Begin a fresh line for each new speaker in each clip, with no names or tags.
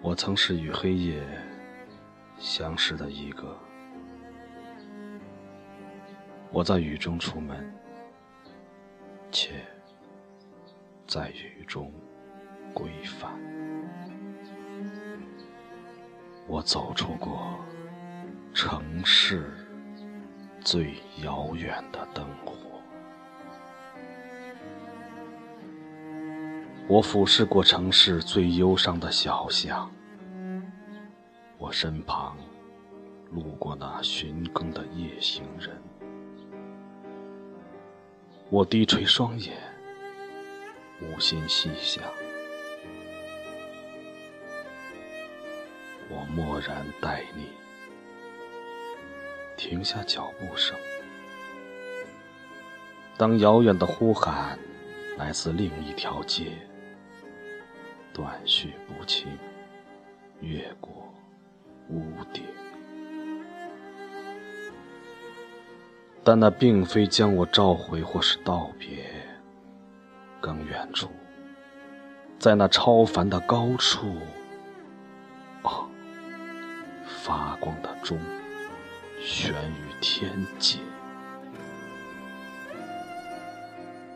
我曾是与黑夜相识的一个，我在雨中出门，且在雨中归返。我走出过城市最遥远的灯火，我俯视过城市最忧伤的小巷，我身旁路过那寻更的夜行人，我低垂双眼，无心细想。我默然待你，停下脚步声。当遥远的呼喊来自另一条街，断续不清，越过屋顶，但那并非将我召回或是道别。更远处，在那超凡的高处，哦。发光的钟悬于天际，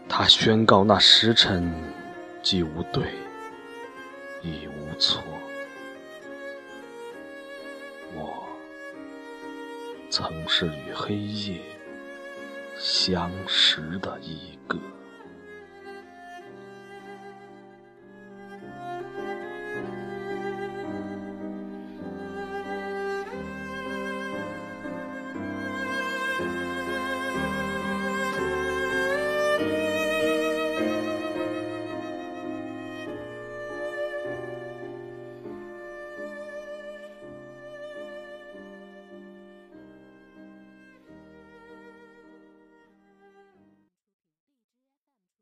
它宣告那时辰既无对，已无错。我曾是与黑夜相识的一个。